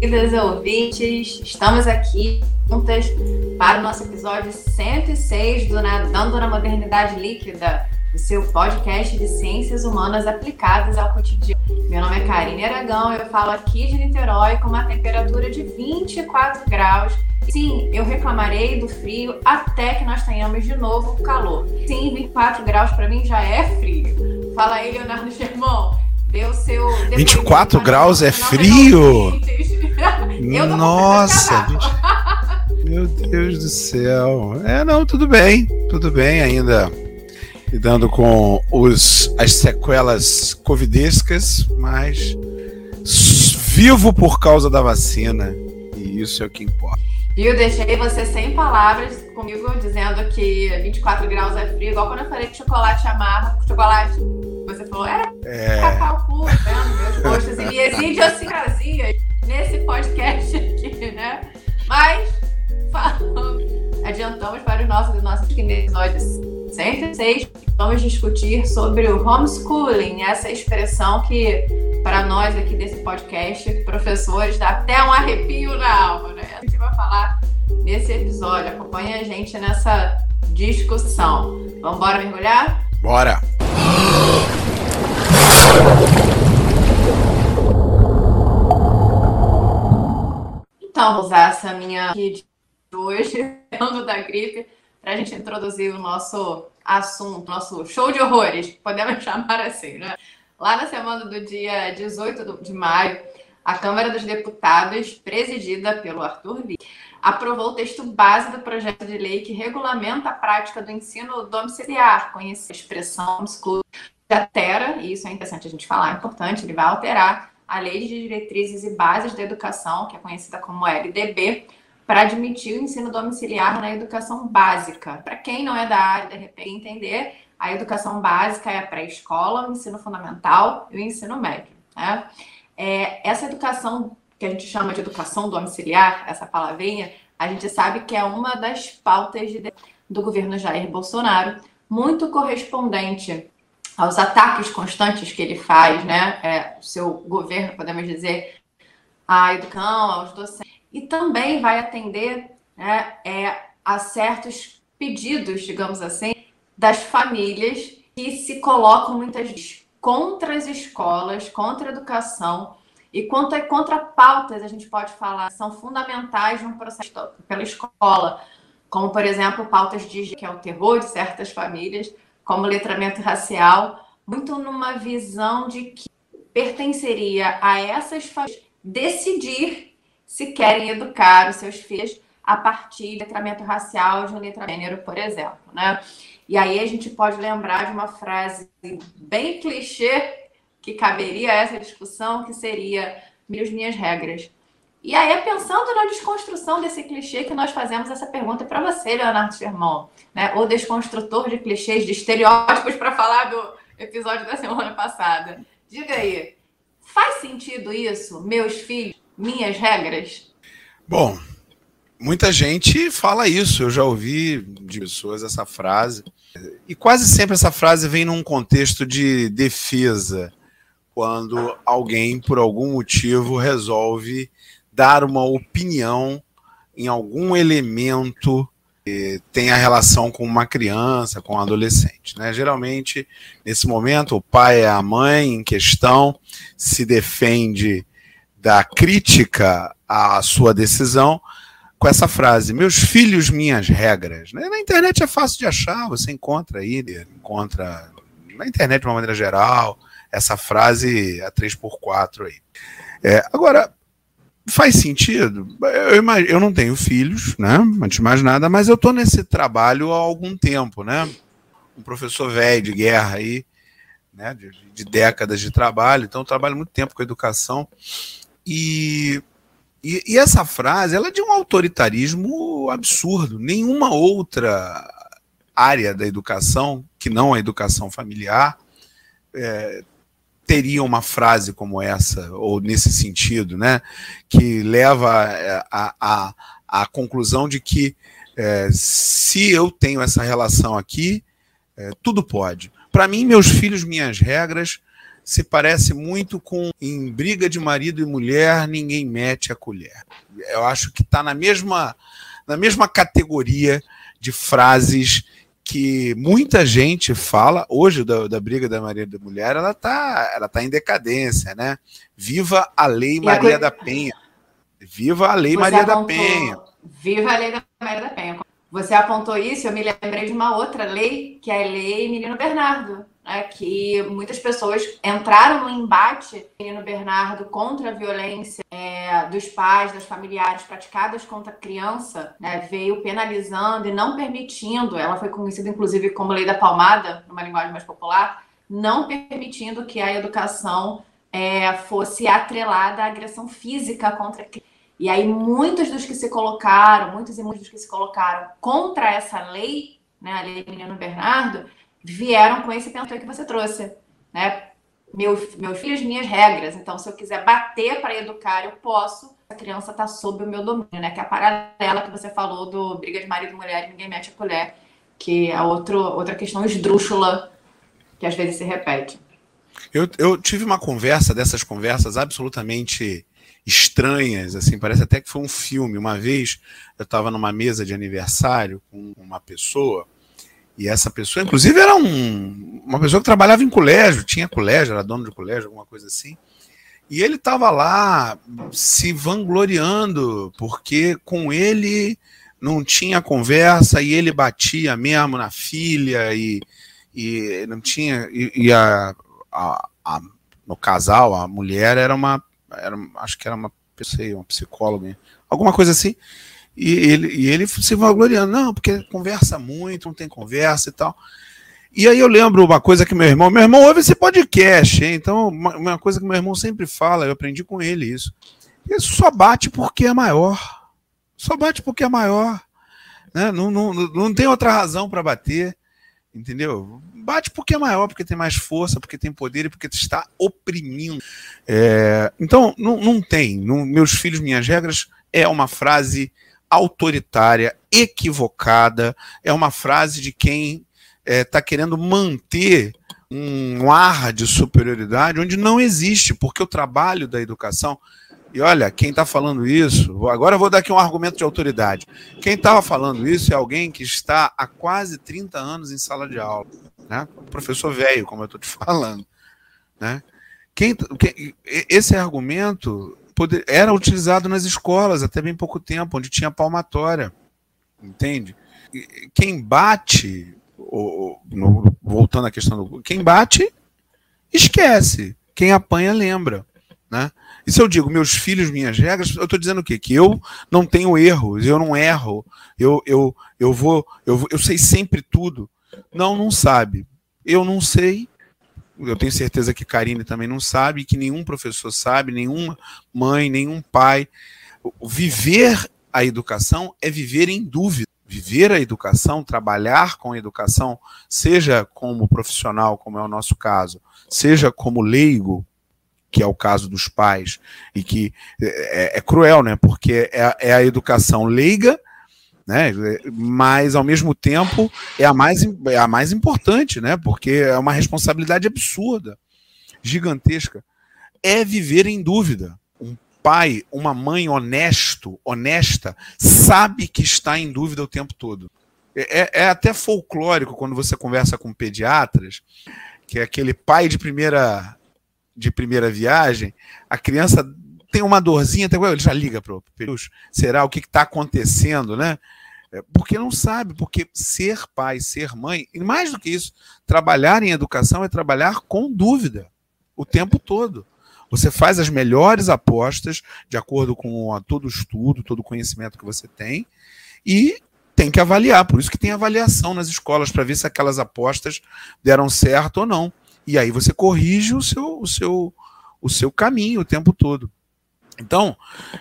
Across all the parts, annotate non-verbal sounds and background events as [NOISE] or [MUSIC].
queridas ouvintes, estamos aqui juntas para o nosso episódio 106 do Nadando na Modernidade Líquida, o seu podcast de ciências humanas aplicadas ao cotidiano. Meu nome é Karine Aragão, eu falo aqui de Niterói com uma temperatura de 24 graus. Sim, eu reclamarei do frio até que nós tenhamos de novo calor. Sim, 24 graus para mim já é frio. Fala aí, Leonardo Germão. Deu seu. 24 graus é frio? Nossa! 20... [LAUGHS] Meu Deus do céu. É, não, tudo bem. Tudo bem ainda. Lidando com os, as sequelas covidescas, mas vivo por causa da vacina. E isso é o que importa. Viu? Deixei você sem palavras comigo, dizendo que 24 graus é frio, igual quando eu falei que chocolate amarra, chocolate você falou, é, é... cacau puro, vendo meus gostos e minhas idiosincrasias nesse podcast aqui, né? Mas, falando, adiantamos para os nossos, episódios 106, vamos discutir sobre o homeschooling, essa expressão que, para nós aqui desse podcast, professores, dá até um arrepio na alma, né? A gente vai falar nesse episódio, acompanha a gente nessa discussão. Vamos embora mergulhar? Bora! Então, vou usar essa minha de hoje, [LAUGHS] falando da gripe, para a gente introduzir o nosso assunto, nosso show de horrores, podemos [LAUGHS] chamar assim, né? Lá na semana do dia 18 de maio, a Câmara dos Deputados, presidida pelo Arthur Lira, aprovou o texto base do projeto de lei que regulamenta a prática do ensino domiciliar, conhecida expressão school, que altera, e isso é interessante a gente falar, é importante, ele vai alterar a Lei de Diretrizes e Bases da Educação, que é conhecida como LDB, para admitir o ensino domiciliar na educação básica. Para quem não é da área, de repente, entender, a educação básica é a pré-escola, o ensino fundamental e o ensino médio. Né? É, essa educação que a gente chama de educação domiciliar, essa palavrinha, a gente sabe que é uma das pautas de, do governo Jair Bolsonaro, muito correspondente aos ataques constantes que ele faz, né? É, o seu governo, podemos dizer, à educação, aos docentes. E também vai atender né, é, a certos pedidos, digamos assim, das famílias que se colocam muitas vezes contra as escolas, contra a educação e contra, contra pautas, a gente pode falar, são fundamentais no processo pela escola, como, por exemplo, pautas de que é o terror de certas famílias, como letramento racial, muito numa visão de que pertenceria a essas famílias decidir se querem educar os seus filhos a partir de letramento racial de um letramento gênero, por exemplo, né? E aí a gente pode lembrar de uma frase bem clichê que caberia a essa discussão, que seria minhas regras. E aí é pensando na desconstrução desse clichê que nós fazemos essa pergunta para você, Leonardo Firmão, né? O desconstrutor de clichês, de estereótipos, para falar do episódio da semana passada. Diga aí, faz sentido isso? Meus filhos, minhas regras? Bom, muita gente fala isso. Eu já ouvi de pessoas essa frase. E quase sempre essa frase vem num contexto de defesa, quando alguém, por algum motivo, resolve dar uma opinião em algum elemento que tenha relação com uma criança, com um adolescente. Né? Geralmente, nesse momento, o pai é a mãe em questão, se defende da crítica à sua decisão com essa frase: Meus filhos, minhas regras. Né? Na internet é fácil de achar, você encontra aí, encontra na internet de uma maneira geral, essa frase a 3x4 aí. É, agora, Faz sentido? Eu, eu não tenho filhos, né? Antes de mais nada, mas eu estou nesse trabalho há algum tempo, né? Um professor velho de guerra aí, né? De, de, décadas de trabalho, então eu trabalho muito tempo com educação. E, e, e essa frase ela é de um autoritarismo absurdo. Nenhuma outra área da educação, que não a educação familiar, é, teria uma frase como essa, ou nesse sentido, né, que leva à a, a, a, conclusão de que é, se eu tenho essa relação aqui, é, tudo pode. Para mim, meus filhos, minhas regras, se parece muito com em briga de marido e mulher, ninguém mete a colher. Eu acho que está na mesma, na mesma categoria de frases que muita gente fala hoje da, da briga da Maria da Mulher, ela está ela tá em decadência, né? Viva a Lei Maria a... da Penha. Viva a Lei Você Maria apontou... da Penha. Viva a Lei da Maria da Penha. Você apontou isso, eu me lembrei de uma outra lei, que é a Lei Menino Bernardo, né, que muitas pessoas entraram no embate, menino Bernardo, contra a violência é, dos pais, das familiares praticadas contra a criança, né, veio penalizando e não permitindo, ela foi conhecida inclusive como lei da palmada, numa linguagem mais popular, não permitindo que a educação é, fosse atrelada à agressão física contra a criança. E aí muitos dos que se colocaram, muitos e muitos dos que se colocaram contra essa lei, né, a lei Menino Bernardo, vieram com esse pensamento que você trouxe, né? Meu, meus filhos, minhas regras. Então, se eu quiser bater para educar, eu posso. A criança está sob o meu domínio, né? Que é a paralela que você falou do briga de marido e mulher ninguém mete a colher, que é outro, outra questão esdrúxula que às vezes se repete. Eu, eu tive uma conversa dessas conversas absolutamente estranhas, assim, parece até que foi um filme. Uma vez eu estava numa mesa de aniversário com uma pessoa e essa pessoa, inclusive, era um, uma pessoa que trabalhava em colégio, tinha colégio, era dono de colégio, alguma coisa assim. E ele estava lá se vangloriando, porque com ele não tinha conversa e ele batia mesmo na filha e, e não tinha. E, e a, a, a, no casal, a mulher era uma. Era, acho que era uma, sei, uma psicóloga, alguma coisa assim. E ele, e ele se vangloriando, não, porque conversa muito, não tem conversa e tal. E aí eu lembro uma coisa que meu irmão, meu irmão ouve esse podcast, hein? então uma, uma coisa que meu irmão sempre fala, eu aprendi com ele isso. Isso só bate porque é maior. Só bate porque é maior. Né? Não, não, não tem outra razão para bater, entendeu? Bate porque é maior, porque tem mais força, porque tem poder e porque está oprimindo. É, então, não, não tem. Não, meus filhos, minhas regras, é uma frase autoritária, equivocada, é uma frase de quem está é, tá querendo manter um ar de superioridade onde não existe, porque o trabalho da educação. E olha, quem está falando isso, agora eu vou dar aqui um argumento de autoridade. Quem estava falando isso é alguém que está há quase 30 anos em sala de aula. Né? professor velho, como eu estou te falando. Né? Quem, quem, esse argumento poder, era utilizado nas escolas até bem pouco tempo, onde tinha palmatória. Entende? Quem bate, voltando à questão do. Quem bate, esquece. Quem apanha, lembra. Né? E se eu digo meus filhos, minhas regras, eu estou dizendo o quê? Que eu não tenho erros, eu não erro, eu, eu, eu, vou, eu, eu sei sempre tudo. Não, não sabe. Eu não sei, eu tenho certeza que Karine também não sabe, que nenhum professor sabe, nenhuma mãe, nenhum pai. Viver a educação é viver em dúvida. Viver a educação, trabalhar com a educação, seja como profissional, como é o nosso caso, seja como leigo, que é o caso dos pais, e que é, é, é cruel, né? Porque é, é a educação leiga né? Mas ao mesmo tempo é a mais, é a mais importante, né? Porque é uma responsabilidade absurda, gigantesca. É viver em dúvida. Um pai, uma mãe honesto, honesta, sabe que está em dúvida o tempo todo. É, é, é até folclórico quando você conversa com pediatras, que é aquele pai de primeira de primeira viagem, a criança tem uma dorzinha, ele já liga para o será o que está acontecendo, né? É, porque não sabe, porque ser pai, ser mãe, e mais do que isso, trabalhar em educação é trabalhar com dúvida o tempo todo. Você faz as melhores apostas de acordo com a, todo o estudo, todo o conhecimento que você tem, e tem que avaliar. Por isso que tem avaliação nas escolas para ver se aquelas apostas deram certo ou não. E aí você corrige o seu, o seu, o seu caminho o tempo todo. Então,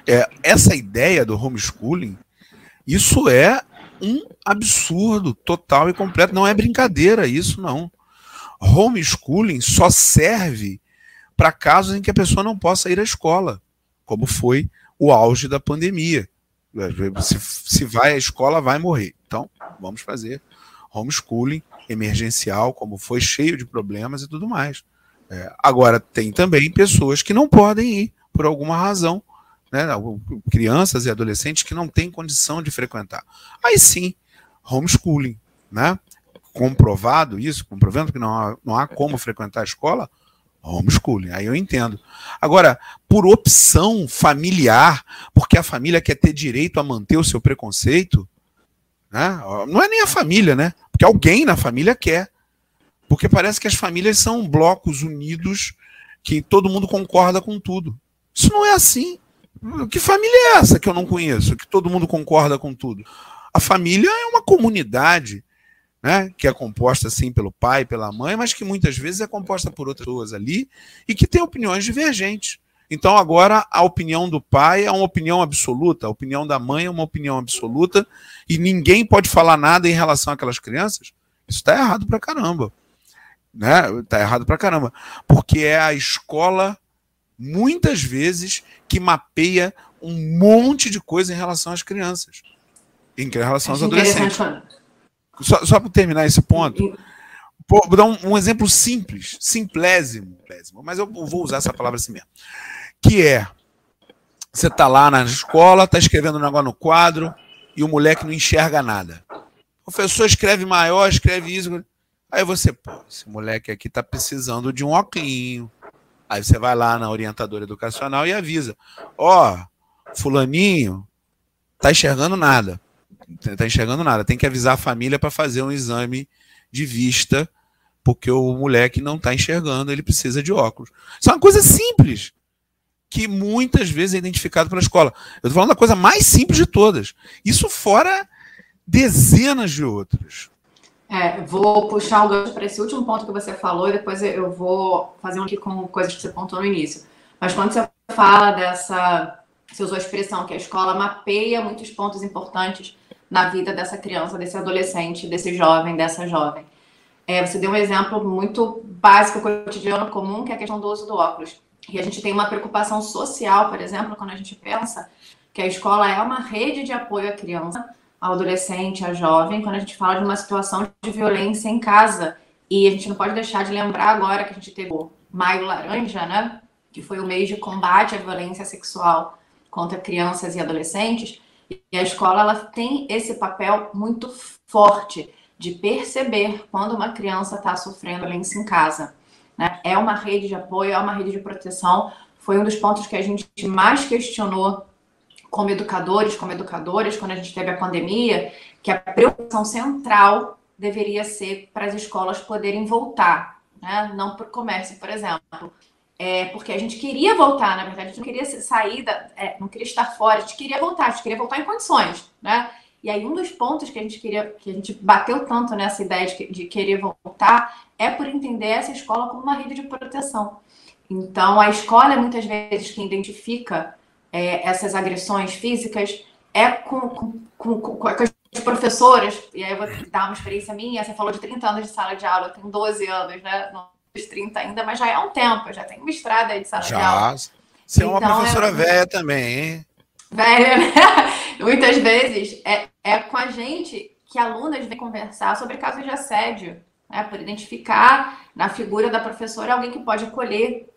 é, essa ideia do homeschooling isso é um absurdo total e completo. Não é brincadeira isso, não. Homeschooling só serve para casos em que a pessoa não possa ir à escola, como foi o auge da pandemia. Se, se vai à escola, vai morrer. Então, vamos fazer homeschooling emergencial, como foi cheio de problemas e tudo mais. É, agora, tem também pessoas que não podem ir por alguma razão, né? crianças e adolescentes que não têm condição de frequentar. Aí sim, homeschooling, né? comprovado isso, comprovando que não há, não há como frequentar a escola, homeschooling, aí eu entendo. Agora, por opção familiar, porque a família quer ter direito a manter o seu preconceito, né? não é nem a família, né? Porque alguém na família quer. Porque parece que as famílias são blocos unidos que todo mundo concorda com tudo. Isso não é assim. Que família é essa que eu não conheço, que todo mundo concorda com tudo? A família é uma comunidade né, que é composta assim pelo pai, pela mãe, mas que muitas vezes é composta por outras pessoas ali e que tem opiniões divergentes. Então agora a opinião do pai é uma opinião absoluta, a opinião da mãe é uma opinião absoluta e ninguém pode falar nada em relação àquelas crianças. Isso está errado pra caramba. Né? Tá errado pra caramba. Porque é a escola, muitas vezes, que mapeia um monte de coisa em relação às crianças. Em relação aos adolescentes. Só, só para terminar esse ponto, vou dar um, um, exemplo simples, simplésimo, mas eu vou usar essa palavra assim mesmo. Que é, você tá lá na escola, tá escrevendo um negócio no quadro e o moleque não enxerga nada. O professor escreve maior, escreve isso. Aí você, pô, esse moleque aqui tá precisando de um óculos. Aí você vai lá na orientadora educacional e avisa: Ó, oh, fulaninho, tá enxergando nada tá enxergando nada. Tem que avisar a família para fazer um exame de vista, porque o moleque não está enxergando, ele precisa de óculos. Isso é uma coisa simples, que muitas vezes é identificado pela escola. Eu estou falando da coisa mais simples de todas. Isso fora dezenas de outras. É, vou puxar o gancho para esse último ponto que você falou e depois eu vou fazer um aqui com coisas que você pontuou no início. Mas quando você fala dessa. Você usou a expressão que a escola mapeia muitos pontos importantes na vida dessa criança, desse adolescente, desse jovem, dessa jovem. É, você deu um exemplo muito básico, cotidiano, comum, que é a questão do uso do óculos. E a gente tem uma preocupação social, por exemplo, quando a gente pensa que a escola é uma rede de apoio à criança, ao adolescente, à jovem, quando a gente fala de uma situação de violência em casa. E a gente não pode deixar de lembrar agora que a gente teve o Maio Laranja, né? Que foi o mês de combate à violência sexual contra crianças e adolescentes. E a escola ela tem esse papel muito forte de perceber quando uma criança está sofrendo violência em casa. Né? É uma rede de apoio, é uma rede de proteção. Foi um dos pontos que a gente mais questionou como educadores, como educadoras, quando a gente teve a pandemia, que a preocupação central deveria ser para as escolas poderem voltar, né? não para o comércio, por exemplo é, porque a gente queria voltar, na verdade, a gente não queria sair, da, é, não queria estar fora, a gente queria voltar, a gente queria voltar em condições, né? E aí um dos pontos que a gente queria, que a gente bateu tanto nessa ideia de, de querer voltar, é por entender essa escola como uma rede de proteção. Então, a escola é muitas vezes quem identifica é, essas agressões físicas, é com, com, com, com, as professoras, e aí eu vou dar uma experiência minha, você falou de 30 anos de sala de aula, eu tenho 12 anos, né? 30 ainda, mas já é um tempo, já tem uma estrada aí de sala já. de aula. Você então, é uma então, professora é... velha também, hein? Velha, né? [LAUGHS] Muitas vezes é, é com a gente que alunas vêm conversar sobre casos de assédio, né? Por identificar na figura da professora alguém que pode acolher,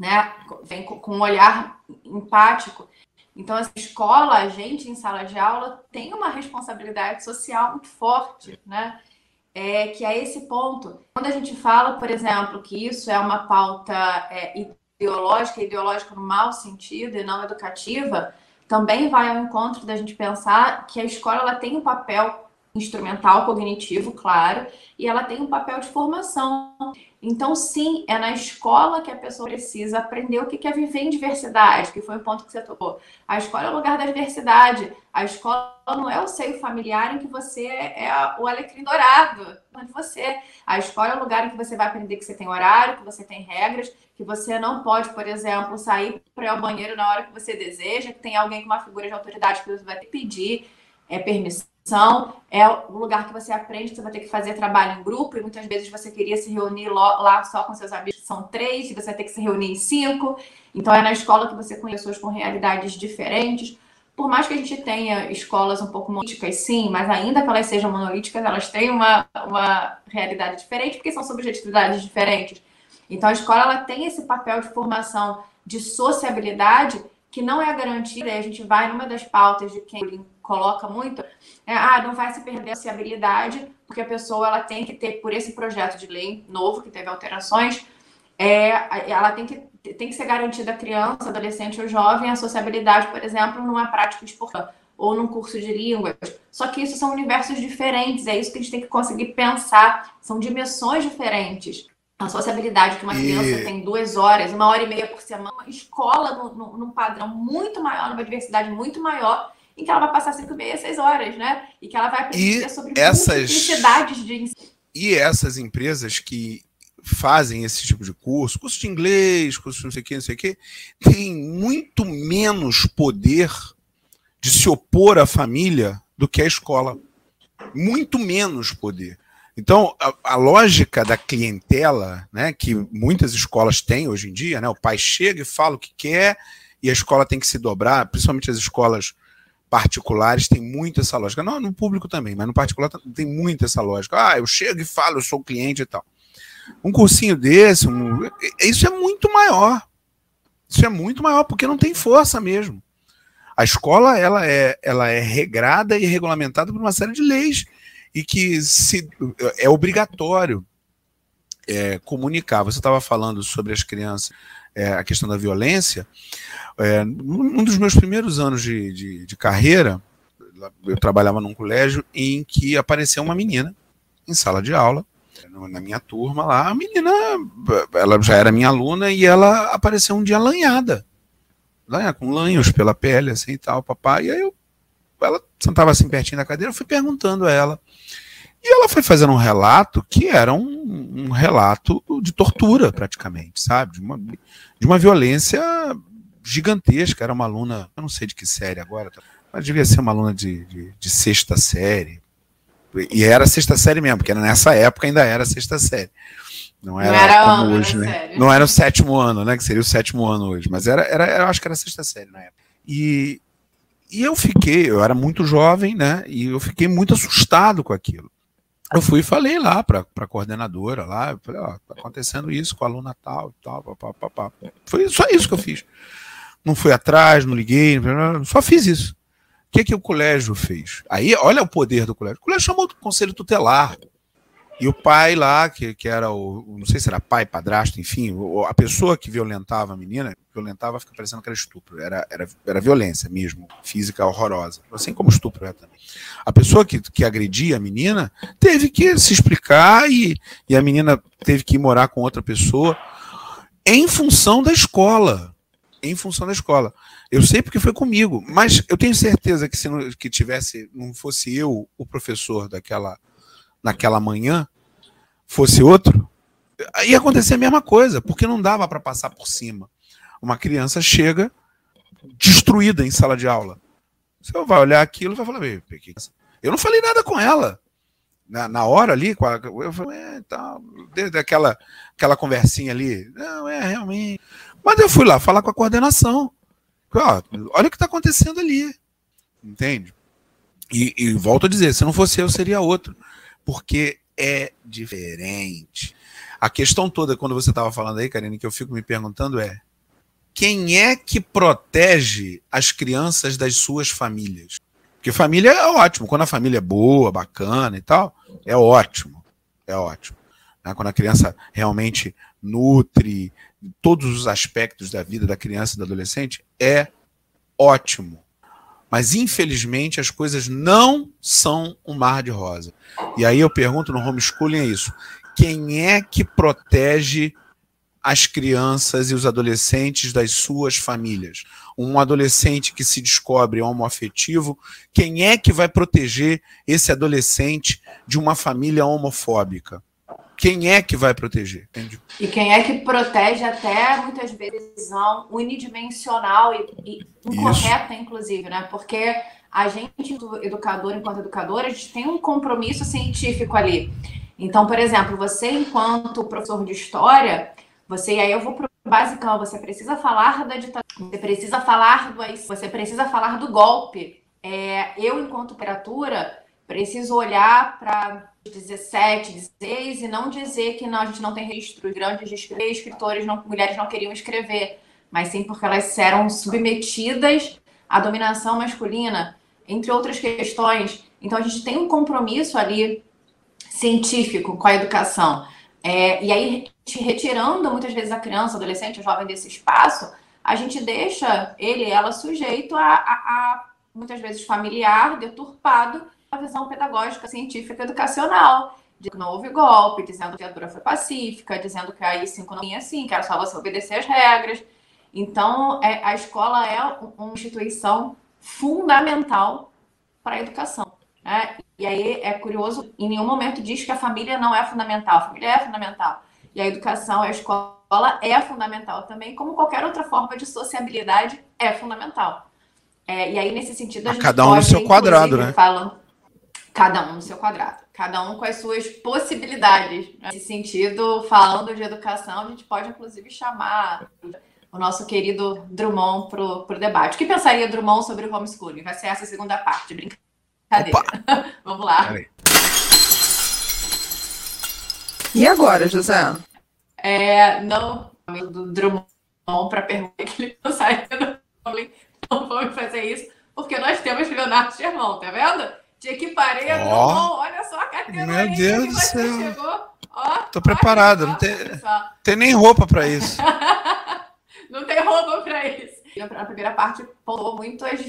né? Vem com um olhar empático. Então, essa escola, a gente em sala de aula, tem uma responsabilidade social muito forte, né? é que é esse ponto. Quando a gente fala, por exemplo, que isso é uma pauta é, ideológica, ideológica no mau sentido e não educativa, também vai ao encontro da gente pensar que a escola ela tem um papel instrumental cognitivo, claro, e ela tem um papel de formação. Então, sim, é na escola que a pessoa precisa aprender o que é viver em diversidade, que foi o ponto que você tocou. A escola é o lugar da diversidade. A escola não é o seio familiar em que você é o alecrim dourado, não é de você. A escola é o lugar em que você vai aprender que você tem horário, que você tem regras, que você não pode, por exemplo, sair para ao banheiro na hora que você deseja, que tem alguém com uma figura de autoridade que você vai pedir é, permissão é o lugar que você aprende, você vai ter que fazer trabalho em grupo, e muitas vezes você queria se reunir lá só com seus amigos, são três, e você vai ter que se reunir em cinco. Então, é na escola que você conhece pessoas com realidades diferentes. Por mais que a gente tenha escolas um pouco monolíticas, sim, mas ainda que elas sejam monolíticas, elas têm uma, uma realidade diferente, porque são subjetividades diferentes. Então, a escola ela tem esse papel de formação de sociabilidade que não é garantida, a gente vai numa das pautas de quem coloca muito, é, ah, não vai se perder a sociabilidade, porque a pessoa ela tem que ter, por esse projeto de lei novo, que teve alterações, é, ela tem que, tem que ser garantida a criança, adolescente ou jovem a sociabilidade, por exemplo, numa prática esportiva ou num curso de línguas. Só que isso são universos diferentes, é isso que a gente tem que conseguir pensar, são dimensões diferentes. A sociabilidade que uma criança e... tem duas horas, uma hora e meia por semana, escola no, no, num padrão muito maior, numa diversidade muito maior, em que ela vai passar cinco, meia, seis horas, né? E que ela vai aprender e sobre essas... multiplicidades de ensino. E essas empresas que fazem esse tipo de curso, curso de inglês, curso de não sei o que, não sei o que, têm muito menos poder de se opor à família do que a escola. Muito menos poder. Então, a, a, lógica da clientela, né, que muitas escolas têm hoje em dia, né, o pai chega e fala o que quer e a escola tem que se dobrar, principalmente as escolas particulares têm muito essa lógica. Não, no público também, mas no particular tem muito essa lógica. Ah, eu chego e falo, eu sou cliente e tal. Um cursinho desse, um, isso é muito maior. Isso é muito maior, porque não tem força mesmo. A escola ela é, ela é regrada e regulamentada por uma série de leis e que se, é obrigatório é, comunicar. Você estava falando sobre as crianças, é, a questão da violência. É, um dos meus primeiros anos de, de, de carreira, eu trabalhava num colégio em que apareceu uma menina em sala de aula na minha turma lá, a menina, ela já era minha aluna e ela apareceu um dia lanhada né, com lanhos pela pele, assim e tal, papai. E aí eu, ela sentava assim pertinho da cadeira, eu fui perguntando a ela. E ela foi fazendo um relato que era um, um relato de tortura, praticamente, sabe? De uma, de uma violência gigantesca. Era uma aluna, eu não sei de que série agora, mas devia ser uma aluna de, de, de sexta série. E era sexta série mesmo, porque nessa época ainda era sexta série. Não era, não era como ano, hoje, né? Sério. Não era o sétimo ano, né? Que seria o sétimo ano hoje. Mas era, era eu acho que era a sexta série na época. E, e eu fiquei, eu era muito jovem, né? E eu fiquei muito assustado com aquilo. Eu fui e falei lá para a coordenadora lá, falei, ó, tá acontecendo isso com a aluna tal e tal, papapá. Foi só isso que eu fiz. Não fui atrás, não liguei, só fiz isso. O que, que o colégio fez? Aí, olha o poder do colégio. O colégio chamou o conselho tutelar. E o pai lá, que, que era o, não sei se era pai, padrasto, enfim, a pessoa que violentava a menina, violentava, fica parecendo que era estupro, era, era, era violência mesmo, física horrorosa, assim como estupro é também. A pessoa que, que agredia a menina teve que se explicar e, e a menina teve que ir morar com outra pessoa em função da escola. Em função da escola. Eu sei porque foi comigo, mas eu tenho certeza que se não, que tivesse, não fosse eu o professor daquela naquela manhã fosse outro, ia acontecer a mesma coisa, porque não dava para passar por cima. Uma criança chega destruída em sala de aula. Você vai olhar aquilo e vai falar, eu não falei nada com ela. Na, na hora ali, eu falei, é, tá, desde aquela, aquela conversinha ali, não, é realmente. Mas eu fui lá falar com a coordenação. Ó, olha o que está acontecendo ali. Entende? E, e volto a dizer, se não fosse eu, seria outro porque é diferente. A questão toda, quando você estava falando aí, Karine, que eu fico me perguntando é: quem é que protege as crianças das suas famílias? Porque família é ótimo, quando a família é boa, bacana e tal, é ótimo. É ótimo. Né? Quando a criança realmente nutre todos os aspectos da vida da criança e do adolescente, é ótimo. Mas infelizmente as coisas não são um mar de rosa. E aí eu pergunto no homeschooling é isso: quem é que protege as crianças e os adolescentes das suas famílias? Um adolescente que se descobre homoafetivo, quem é que vai proteger esse adolescente de uma família homofóbica? Quem é que vai proteger? Entende? E quem é que protege até muitas vezes visão unidimensional e, e incorreta, Isso. inclusive, né? Porque a gente, educador, enquanto educador, a gente tem um compromisso científico ali. Então, por exemplo, você, enquanto professor de história, você, aí eu vou para o basicão, você precisa falar da ditadura, você precisa falar do você precisa falar do golpe. É, eu, enquanto literatura, preciso olhar para 17, 16 e não dizer que não, a gente não tem registro grandes de escritores, não, mulheres não queriam escrever, mas sim porque elas eram submetidas à dominação masculina, entre outras questões. Então a gente tem um compromisso ali científico com a educação. É, e aí, retirando muitas vezes a criança, adolescente, o jovem desse espaço, a gente deixa ele ela sujeito a, a, a muitas vezes familiar, deturpado, visão pedagógica, científica, educacional. De que não houve golpe, dizendo que a ditadura foi pacífica, dizendo que a I-5 não tinha assim, que era só você obedecer as regras. Então, é, a escola é uma instituição fundamental para a educação. Né? E aí é curioso, em nenhum momento diz que a família não é fundamental. A família é fundamental. E a educação, a escola é fundamental também, como qualquer outra forma de sociabilidade é fundamental. É, e aí, nesse sentido, a, a gente cada um pode, no seu quadrado, né? Cada um no seu quadrado, cada um com as suas possibilidades. Nesse sentido, falando de educação, a gente pode inclusive chamar o nosso querido Drummond para o debate. O que pensaria Drummond sobre o homeschooling? Vai ser essa segunda parte, brincadeira. [LAUGHS] Vamos lá. E agora, José? É, não, do Drummond para perguntar que ele pensaria no homeschooling. Não vamos fazer isso, porque nós temos Leonardo Germão, tá vendo? De equiparei a oh, olha só a categoria Meu Deus do céu. Chegou. Ó, Tô preparado, não tem, tem nem roupa para isso. [LAUGHS] não tem roupa para isso. Na primeira parte, pontuou muito as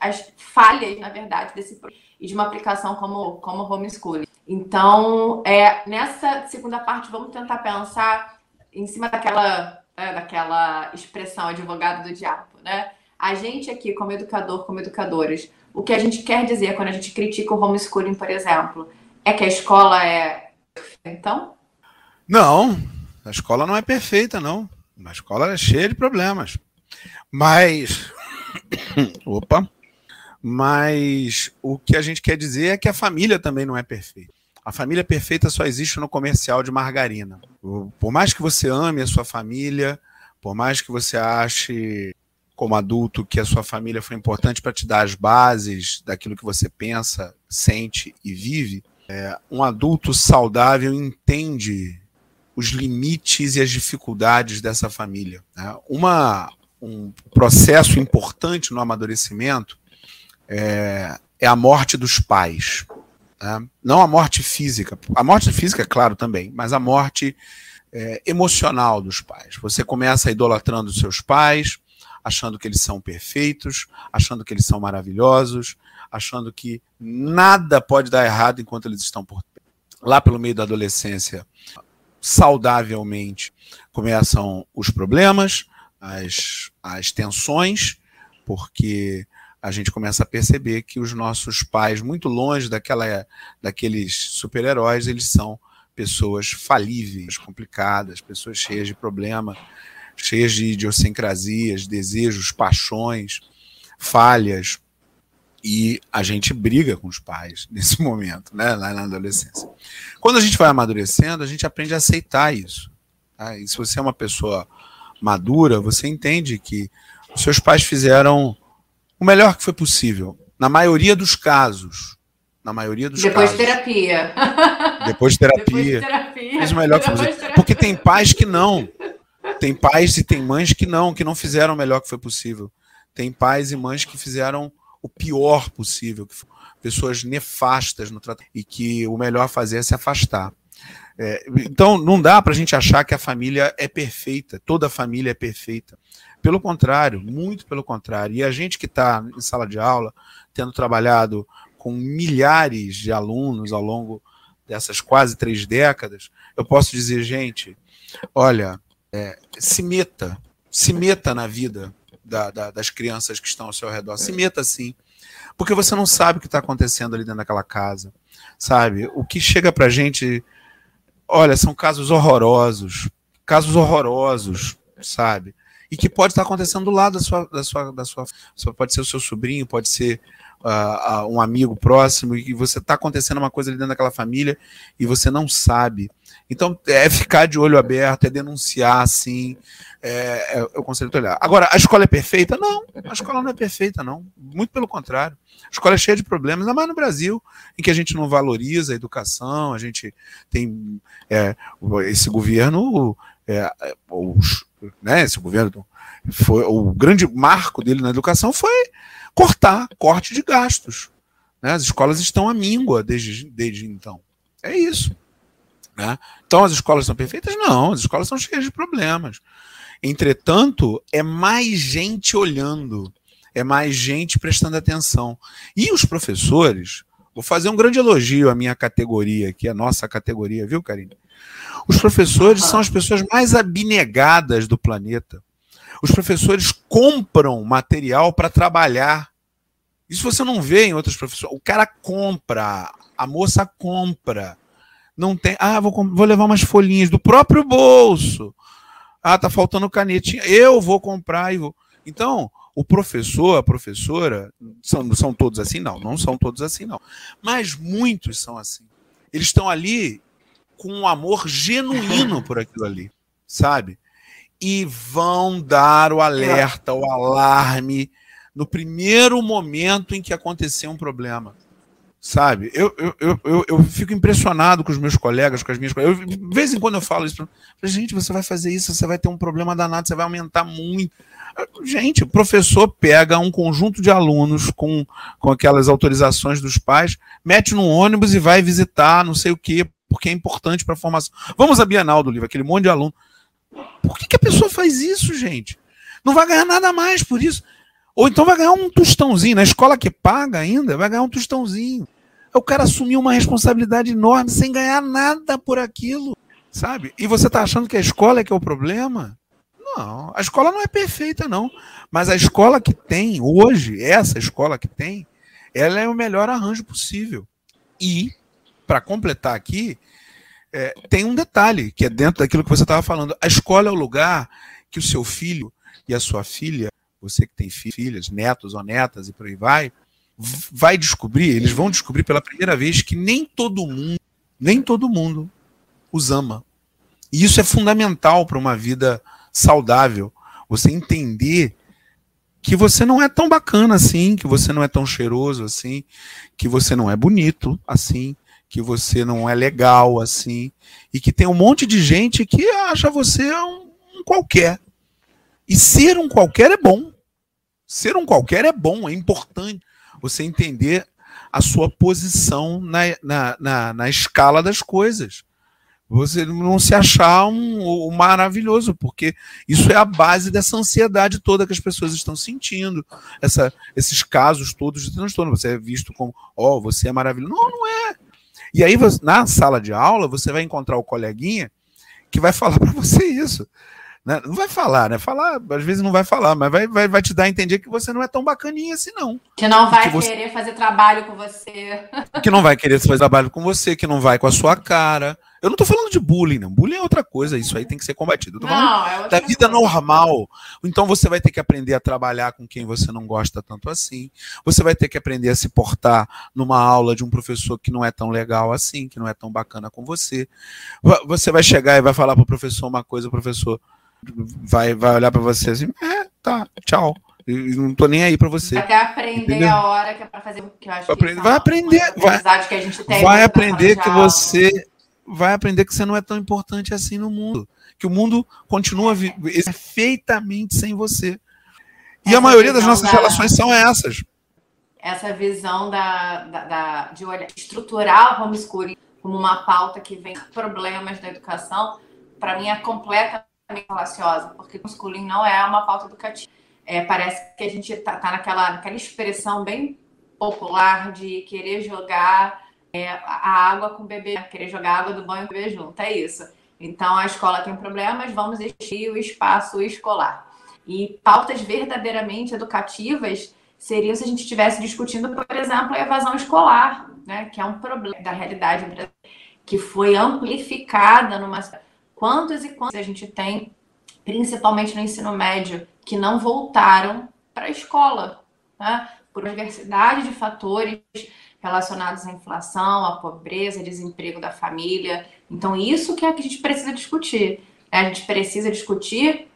as falhas, na verdade, desse e de uma aplicação como, como homeschooling. Então, é, nessa segunda parte, vamos tentar pensar em cima daquela, é, daquela expressão advogado do diabo, né? A gente aqui, como educador, como educadoras, o que a gente quer dizer quando a gente critica o homeschooling, por exemplo, é que a escola é. Então? Não, a escola não é perfeita, não. A escola é cheia de problemas. Mas. [COUGHS] Opa! Mas o que a gente quer dizer é que a família também não é perfeita. A família perfeita só existe no comercial de margarina. Por mais que você ame a sua família, por mais que você ache como adulto que a sua família foi importante para te dar as bases daquilo que você pensa, sente e vive, é, um adulto saudável entende os limites e as dificuldades dessa família. Né? Uma, um processo importante no amadurecimento é, é a morte dos pais. Né? Não a morte física. A morte física, é claro, também, mas a morte é, emocional dos pais. Você começa idolatrando seus pais, achando que eles são perfeitos, achando que eles são maravilhosos, achando que nada pode dar errado enquanto eles estão por lá pelo meio da adolescência, saudavelmente começam os problemas, as, as tensões, porque a gente começa a perceber que os nossos pais, muito longe daquela, daqueles super-heróis, eles são pessoas falíveis, complicadas, pessoas cheias de problema, cheias de idiosincrasias, desejos, paixões, falhas. E a gente briga com os pais [LAUGHS] nesse momento, né, lá na adolescência. Quando a gente vai amadurecendo, a gente aprende a aceitar isso. Tá? E se você é uma pessoa madura, você entende que os seus pais fizeram o melhor que foi possível. Na maioria dos casos. Na maioria dos Depois casos. De terapia. Depois de terapia. Depois de terapia. Fez o melhor que foi possível. Porque tem pais que não. Tem pais e tem mães que não, que não fizeram o melhor que foi possível. Tem pais e mães que fizeram o pior possível, que pessoas nefastas no tratamento, e que o melhor fazer é se afastar. É, então, não dá para a gente achar que a família é perfeita, toda a família é perfeita. Pelo contrário, muito pelo contrário. E a gente que está em sala de aula, tendo trabalhado com milhares de alunos ao longo dessas quase três décadas, eu posso dizer, gente, olha, é, se meta, se meta na vida da, da, das crianças que estão ao seu redor, se meta sim, porque você não sabe o que está acontecendo ali dentro daquela casa, sabe? O que chega para gente, olha, são casos horrorosos, casos horrorosos, sabe? E que pode estar acontecendo do lado da sua, da sua, da sua, pode ser o seu sobrinho, pode ser uh, um amigo próximo, e você está acontecendo uma coisa ali dentro daquela família e você não sabe. Então, é ficar de olho aberto, é denunciar, assim, é, é, o conselho olhar. Agora, a escola é perfeita? Não, a escola não é perfeita, não. muito pelo contrário. A escola é cheia de problemas, ainda mais no Brasil, em que a gente não valoriza a educação, a gente tem é, esse governo, é, os, né, esse governo foi o grande marco dele na educação foi cortar, corte de gastos. Né? As escolas estão à míngua desde, desde então. É isso. Né? Então as escolas são perfeitas? Não, as escolas são cheias de problemas. Entretanto, é mais gente olhando, é mais gente prestando atenção. E os professores, vou fazer um grande elogio à minha categoria aqui, a nossa categoria, viu, Karine? Os professores são as pessoas mais abnegadas do planeta. Os professores compram material para trabalhar. Isso você não vê em outras profissões. O cara compra, a moça compra. Não tem. Ah, vou, vou levar umas folhinhas do próprio bolso. Ah, tá faltando canetinha. Eu vou comprar e vou. Então, o professor, a professora, são, são todos assim? Não, não são todos assim, não. Mas muitos são assim. Eles estão ali com um amor genuíno por aquilo ali, sabe? E vão dar o alerta, o alarme no primeiro momento em que acontecer um problema. Sabe? Eu, eu, eu, eu, fico impressionado com os meus colegas, com as minhas colegas. Eu, de vez em quando eu falo isso para gente, você vai fazer isso, você vai ter um problema danado, você vai aumentar muito. Gente, o professor pega um conjunto de alunos com, com aquelas autorizações dos pais, mete num ônibus e vai visitar não sei o quê, porque é importante para a formação. Vamos à Bienal do livro, aquele monte de aluno. Por que, que a pessoa faz isso, gente? Não vai ganhar nada mais por isso. Ou então vai ganhar um tostãozinho. Na escola que paga ainda, vai ganhar um tostãozinho. O cara assumiu uma responsabilidade enorme sem ganhar nada por aquilo, sabe? E você está achando que a escola é que é o problema? Não, a escola não é perfeita, não. Mas a escola que tem hoje, essa escola que tem, ela é o melhor arranjo possível. E para completar aqui, é, tem um detalhe que é dentro daquilo que você estava falando. A escola é o lugar que o seu filho e a sua filha, você que tem filhas, netos ou netas e por aí vai, vai descobrir, eles vão descobrir pela primeira vez que nem todo mundo, nem todo mundo os ama. E isso é fundamental para uma vida saudável. Você entender que você não é tão bacana assim, que você não é tão cheiroso assim, que você não é bonito assim, que você não é legal assim, e que tem um monte de gente que acha você um, um qualquer. E ser um qualquer é bom. Ser um qualquer é bom, é importante você entender a sua posição na, na, na, na escala das coisas. Você não se achar um, um, maravilhoso, porque isso é a base dessa ansiedade toda que as pessoas estão sentindo, essa, esses casos todos de transtorno. Você é visto como, ó, oh, você é maravilhoso. Não, não é. E aí, na sala de aula, você vai encontrar o coleguinha que vai falar [LAUGHS] para você isso. Né? Não vai falar, né? Falar, às vezes não vai falar, mas vai, vai, vai te dar a entender que você não é tão bacaninha assim, não. Que não vai que querer você... fazer trabalho com você. Que não vai querer fazer trabalho com você, que não vai com a sua cara. Eu não tô falando de bullying, não. Bullying é outra coisa, isso aí tem que ser combatido. Eu tô falando é da vida coisa. normal. Então você vai ter que aprender a trabalhar com quem você não gosta tanto assim. Você vai ter que aprender a se portar numa aula de um professor que não é tão legal assim, que não é tão bacana com você. Você vai chegar e vai falar pro professor uma coisa, o professor vai, vai olhar para você assim, é, tá, tchau. Não tô nem aí para você. Até aprender entendeu? a hora que é para fazer o que eu acho vai, que vai aprender, vai, que a gente tem vai aprender que você vai aprender que você não é tão importante assim no mundo. Que o mundo continua perfeitamente sem você. E essa a maioria das nossas da, relações são essas. Essa visão da, da, da, de olhar, estruturar o homeschooling como uma pauta que vem problemas da educação, para mim é completamente falaciosa, porque o homeschooling não é uma pauta educativa. É, parece que a gente está tá naquela, naquela expressão bem popular de querer jogar é, a água com o bebê, querer jogar água do banho com o bebê junto, é isso. Então a escola tem problemas, vamos encher o espaço escolar. E pautas verdadeiramente educativas seriam se a gente estivesse discutindo, por exemplo, a evasão escolar, né, que é um problema da realidade que foi amplificada numa quantos e quantos a gente tem, principalmente no ensino médio, que não voltaram para a escola, né? por diversidade de fatores relacionados à inflação, à pobreza, desemprego da família. Então, isso que é que a gente precisa discutir. Né? A gente precisa discutir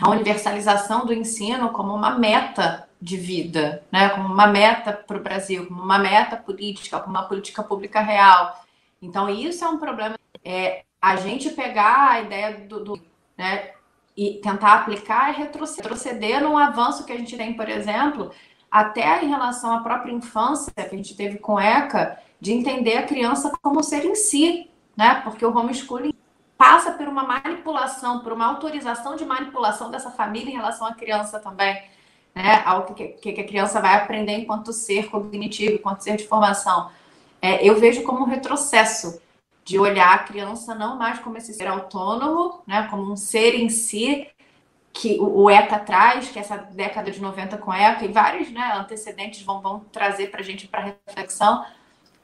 a universalização do ensino como uma meta de vida, né? como uma meta para o Brasil, como uma meta política, como uma política pública real. Então, isso é um problema. É, a gente pegar a ideia do, do né, e tentar aplicar e retroceder, retroceder num avanço que a gente tem, por exemplo, até em relação à própria infância que a gente teve com ECA, de entender a criança como ser em si, né? Porque o homeschooling passa por uma manipulação, por uma autorização de manipulação dessa família em relação à criança também, né? Ao que, que a criança vai aprender enquanto ser cognitivo, enquanto ser de formação. É, eu vejo como um retrocesso de olhar a criança não mais como esse ser autônomo, né? Como um ser em si, que o, ECA traz, que essa década de 90 com ECA, e vários né, antecedentes vão, vão trazer para a gente para reflexão,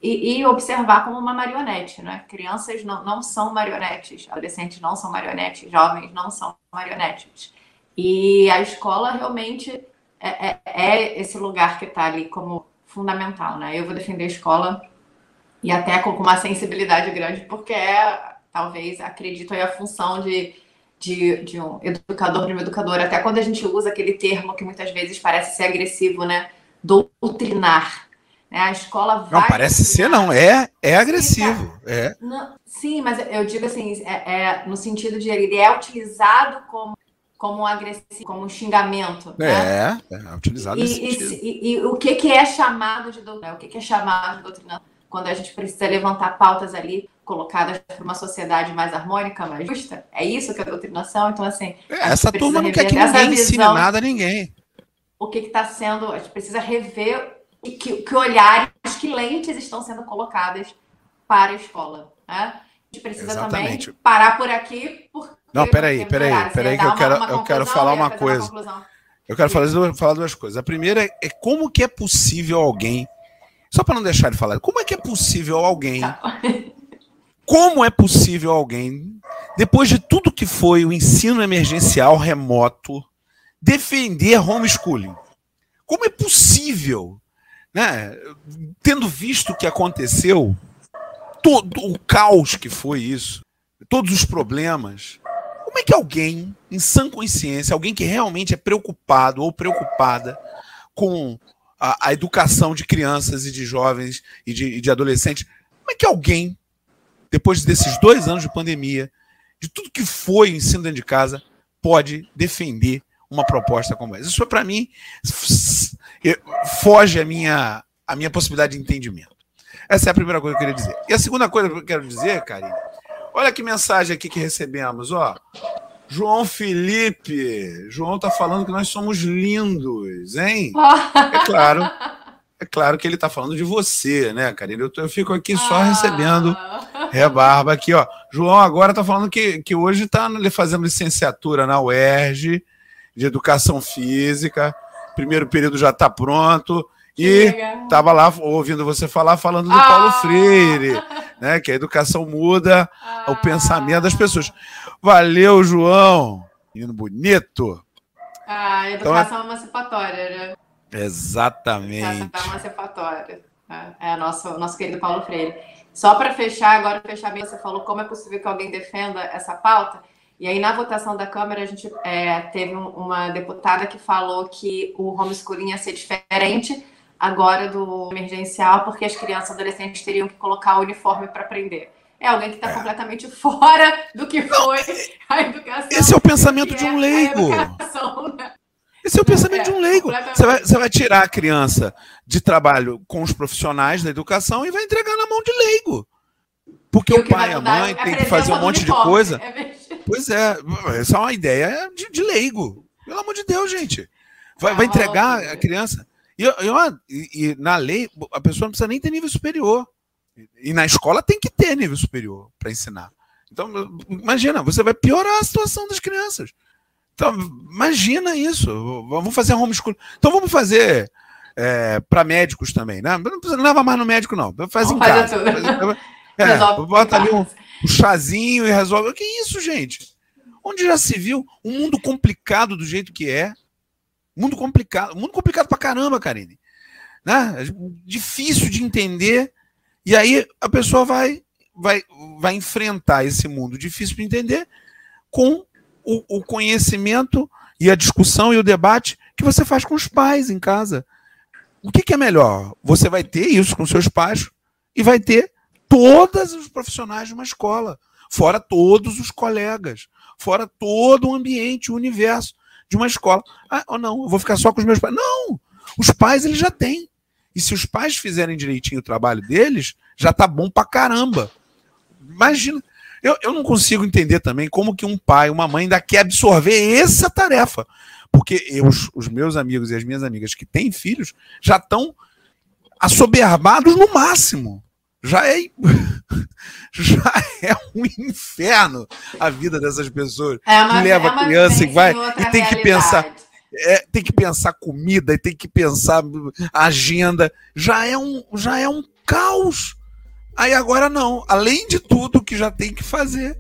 e, e, observar como uma marionete. Né? Crianças não, não são marionetes, adolescentes não são marionetes, jovens não são marionetes. E a escola realmente é, é, é esse lugar que está ali como fundamental. Né? Eu vou defender a escola e até com uma sensibilidade grande, porque é, talvez, acredito aí, a função de de, de um educador para uma educadora, até quando a gente usa aquele termo que muitas vezes parece ser agressivo, né? Doutrinar. Né? A escola vai. Não, parece ser, não, é, é agressivo. Sim, é. Não, sim, mas eu digo assim, é, é, no sentido de ele é utilizado como, como um agressivo, como um xingamento. É, né? é utilizado e, nesse e, sentido. E, e, o que, que é chamado de doutrina? O que, que é chamado de doutrinação? Quando a gente precisa levantar pautas ali colocadas para uma sociedade mais harmônica, mais justa. É isso que é a doutrinação. Então, assim. É, essa turma não quer que ninguém visão, ensine nada a ninguém. O que está sendo. A gente precisa rever que, que olhares, que lentes estão sendo colocadas para a escola. Né? A gente precisa Exatamente. também parar por aqui. Não, peraí, peraí, peraí, que eu quero, eu quero falar uma coisa. Uma eu quero falar, falar duas coisas. A primeira é como que é possível alguém. Só para não deixar de falar, como é que é possível alguém tá. [LAUGHS] Como é possível alguém, depois de tudo que foi o ensino emergencial remoto, defender homeschooling? Como é possível, né, tendo visto o que aconteceu, todo o caos que foi isso, todos os problemas, como é que alguém, em sã consciência, alguém que realmente é preocupado ou preocupada com a, a educação de crianças e de jovens e de, e de adolescentes, como é que alguém depois desses dois anos de pandemia, de tudo que foi ensino dentro de casa, pode defender uma proposta como essa. Isso, para mim, foge a minha, a minha possibilidade de entendimento. Essa é a primeira coisa que eu queria dizer. E a segunda coisa que eu quero dizer, Karine, olha que mensagem aqui que recebemos, ó. João Felipe, João tá falando que nós somos lindos, hein? [LAUGHS] É claro. É claro que ele está falando de você, né, Karine? Eu, eu fico aqui só ah. recebendo rebarba aqui, ó. João agora está falando que, que hoje está fazendo licenciatura na UERJ de Educação Física. Primeiro período já está pronto. E estava lá ouvindo você falar, falando do ah. Paulo Freire, né? Que a educação muda ah. o pensamento das pessoas. Valeu, João! Menino bonito! Ah, educação então, emancipatória, né? Exatamente. Essa emancipatória. É, é o nosso, nosso querido Paulo Freire. Só para fechar, agora fechar bem, você falou como é possível que alguém defenda essa pauta. E aí, na votação da Câmara, a gente é, teve uma deputada que falou que o homeschooling ia ser diferente agora do emergencial, porque as crianças e adolescentes teriam que colocar o uniforme para aprender. É alguém que está é. completamente [LAUGHS] fora do que foi a educação. Esse é o pensamento de um é leigo. Né? Esse é o pensamento é, de um leigo. Você vai, você vai, tirar a criança de trabalho com os profissionais da educação e vai entregar na mão de leigo. Porque o, o pai e a mãe tem que fazer um monte de coisa. É pois é, essa é uma ideia de, de, leigo. Pelo amor de Deus, gente. Vai, vai entregar a criança. E, e, e, na lei, a pessoa não precisa nem ter nível superior. E na escola tem que ter nível superior para ensinar. Então, imagina, você vai piorar a situação das crianças. Então, imagina isso. Vamos fazer homeschool. Então vamos fazer é, para médicos também, né? Não precisa levar mais no médico, não. Faz em casa. Faz, [LAUGHS] é, bota ali um, um, chazinho e resolve. O que é isso, gente? Onde já se viu um mundo complicado do jeito que é? Mundo complicado. Mundo complicado pra caramba, Karine. Né? Difícil de entender. E aí a pessoa vai, vai, vai enfrentar esse mundo difícil de entender com o, o conhecimento e a discussão e o debate que você faz com os pais em casa. O que, que é melhor? Você vai ter isso com seus pais e vai ter todos os profissionais de uma escola, fora todos os colegas, fora todo o ambiente, o universo de uma escola. Ah, ou não, eu vou ficar só com os meus pais. Não! Os pais eles já têm. E se os pais fizerem direitinho o trabalho deles, já tá bom pra caramba. Imagina. Eu, eu não consigo entender também como que um pai, uma mãe ainda quer absorver essa tarefa. Porque eu, os, os meus amigos e as minhas amigas que têm filhos já estão assoberbados no máximo. Já é, [LAUGHS] [LAUGHS] já é um inferno a vida dessas pessoas. É uma, que leva é a criança e vai e tem que realidade. pensar é, tem que pensar comida, e tem que pensar agenda, já é um, já é um caos. Aí agora não, além de tudo que já tem que fazer,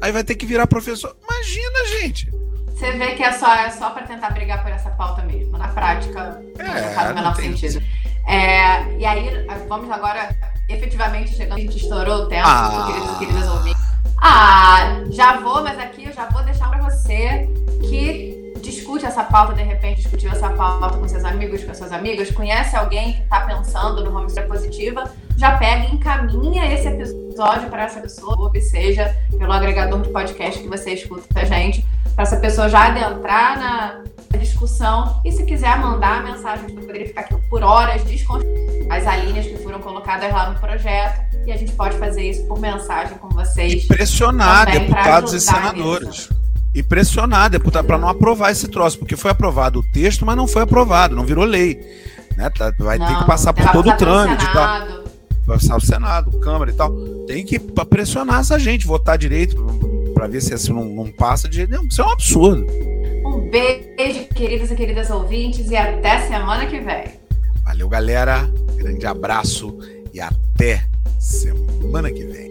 aí vai ter que virar professor. Imagina, gente. Você vê que é só, é só para tentar brigar por essa pauta mesmo. Na prática, É, não faz o menor sentido. É, e aí, vamos agora, efetivamente, chegando, a gente estourou o tempo, Ah. queridos e queridas ouvintes. Ah, já vou, mas aqui eu já vou deixar para você que discute essa pauta, de repente discutiu essa pauta com seus amigos, com suas amigas, conhece alguém que está pensando no homeschooling positiva, já pega e encaminha esse episódio para essa pessoa, ou seja pelo agregador de podcast que você escuta a gente, para essa pessoa já adentrar na discussão e se quiser mandar mensagem, eu poderia ficar aqui por horas desconstruindo as alíneas que foram colocadas lá no projeto e a gente pode fazer isso por mensagem com vocês. E pressionar também deputados e senadores. E pressionar deputado para não aprovar esse troço, porque foi aprovado o texto, mas não foi aprovado, não virou lei. Né? Tá- Vai ter Não, que passar por todo o trâmite, tá? Passar o Senado, Câmara e tal. Tem que pressionar essa gente, votar direito, para ver se isso não, não passa de jeito nenhum. Isso é um absurdo. Um beijo, queridas e queridas ouvintes, e até semana que vem. Valeu, galera. Grande abraço e até semana que vem.